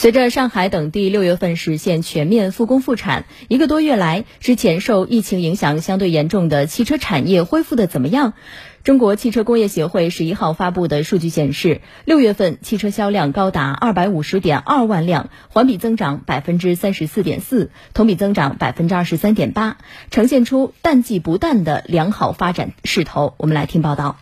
随着上海等地六月份实现全面复工复产，一个多月来，之前受疫情影响相对严重的汽车产业恢复的怎么样？中国汽车工业协会十一号发布的数据显示，六月份汽车销量高达二百五十点二万辆，环比增长百分之三十四点四，同比增长百分之二十三点八，呈现出淡季不淡的良好发展势头。我们来听报道。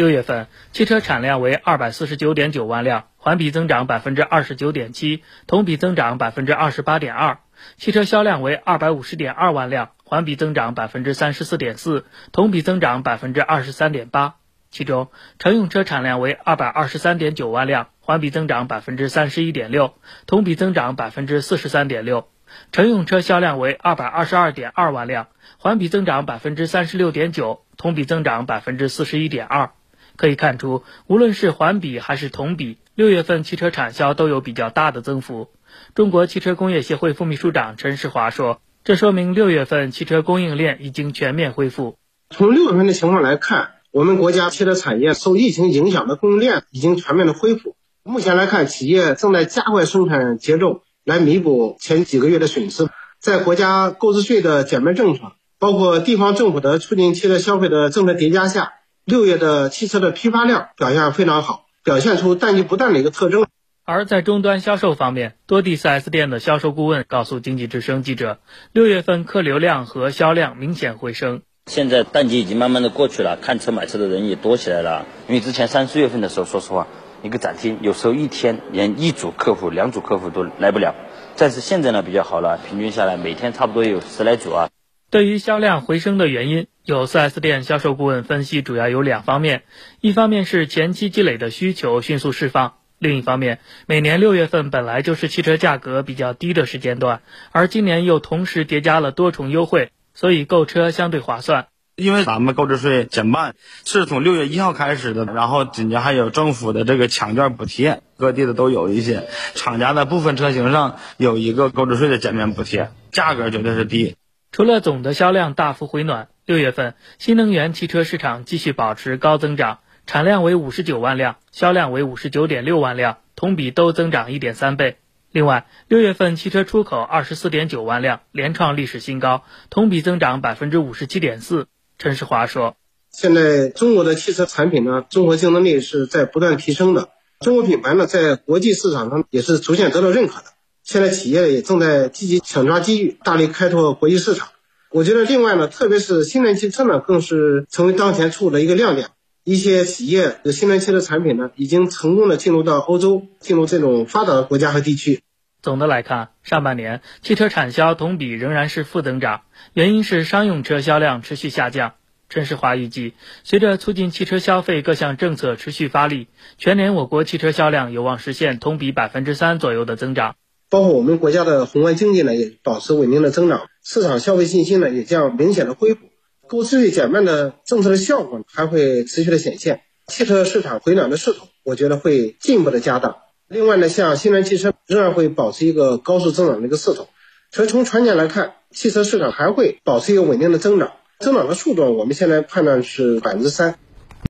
六月份汽车产量为二百四十九点九万辆，环比增长百分之二十九点七，同比增长百分之二十八点二。汽车销量为二百五十点二万辆，环比增长百分之三十四点四，同比增长百分之二十三点八。其中，乘用车产量为二百二十三点九万辆，环比增长百分之三十一点六，同比增长百分之四十三点六。乘用车销量为二百二十二点二万辆，环比增长百分之三十六点九，同比增长百分之四十一点二。可以看出，无论是环比还是同比，六月份汽车产销都有比较大的增幅。中国汽车工业协会副秘书长陈世华说：“这说明六月份汽车供应链已经全面恢复。从六月份的情况来看，我们国家汽车产业受疫情影响的供应链已经全面的恢复。目前来看，企业正在加快生产节奏，来弥补前几个月的损失。在国家购置税的减免政策，包括地方政府的促进汽车消费的政策叠加下。”六月的汽车的批发量表现非常好，表现出淡季不淡的一个特征。而在终端销售方面，多地 4S 店的销售顾问告诉经济之声记者，六月份客流量和销量明显回升。现在淡季已经慢慢的过去了，看车买车的人也多起来了。因为之前三四月份的时候，说实话，一个展厅有时候一天连一组客户、两组客户都来不了。但是现在呢比较好了，平均下来每天差不多有十来组啊。对于销量回升的原因，有 4S 店销售顾问分析，主要有两方面：一方面是前期积累的需求迅速释放；另一方面，每年六月份本来就是汽车价格比较低的时间段，而今年又同时叠加了多重优惠，所以购车相对划算。因为咱们购置税减半是从六月一号开始的，然后紧接还有政府的这个抢券补贴，各地的都有一些，厂家的部分车型上有一个购置税的减免补贴，价格绝对是低。除了总的销量大幅回暖，六月份新能源汽车市场继续保持高增长，产量为五十九万辆，销量为五十九点六万辆，同比都增长一点三倍。另外，六月份汽车出口二十四点九万辆，连创历史新高，同比增长百分之五十七点四。陈世华说：“现在中国的汽车产品呢，综合竞争力是在不断提升的，中国品牌呢，在国际市场上也是逐渐得到认可的。”现在企业也正在积极抢抓机遇，大力开拓国际市场。我觉得，另外呢，特别是新能源汽车呢，更是成为当前处的一个亮点。一些企业的新能源汽车产品呢，已经成功的进入到欧洲，进入这种发达的国家和地区。总的来看，上半年汽车产销同比仍然是负增长，原因是商用车销量持续下降。陈世华预计，随着促进汽车消费各项政策持续发力，全年我国汽车销量有望实现同比百分之三左右的增长。包括我们国家的宏观经济呢，也保持稳定的增长，市场消费信心呢也将明显的恢复，购置税减半的政策的效果还会持续的显现，汽车市场回暖的势头，我觉得会进一步的加大。另外呢，像新能源汽车仍然会保持一个高速增长的一个势头，所以从全年来看，汽车市场还会保持一个稳定的增长，增长的速度我们现在判断是百分之三。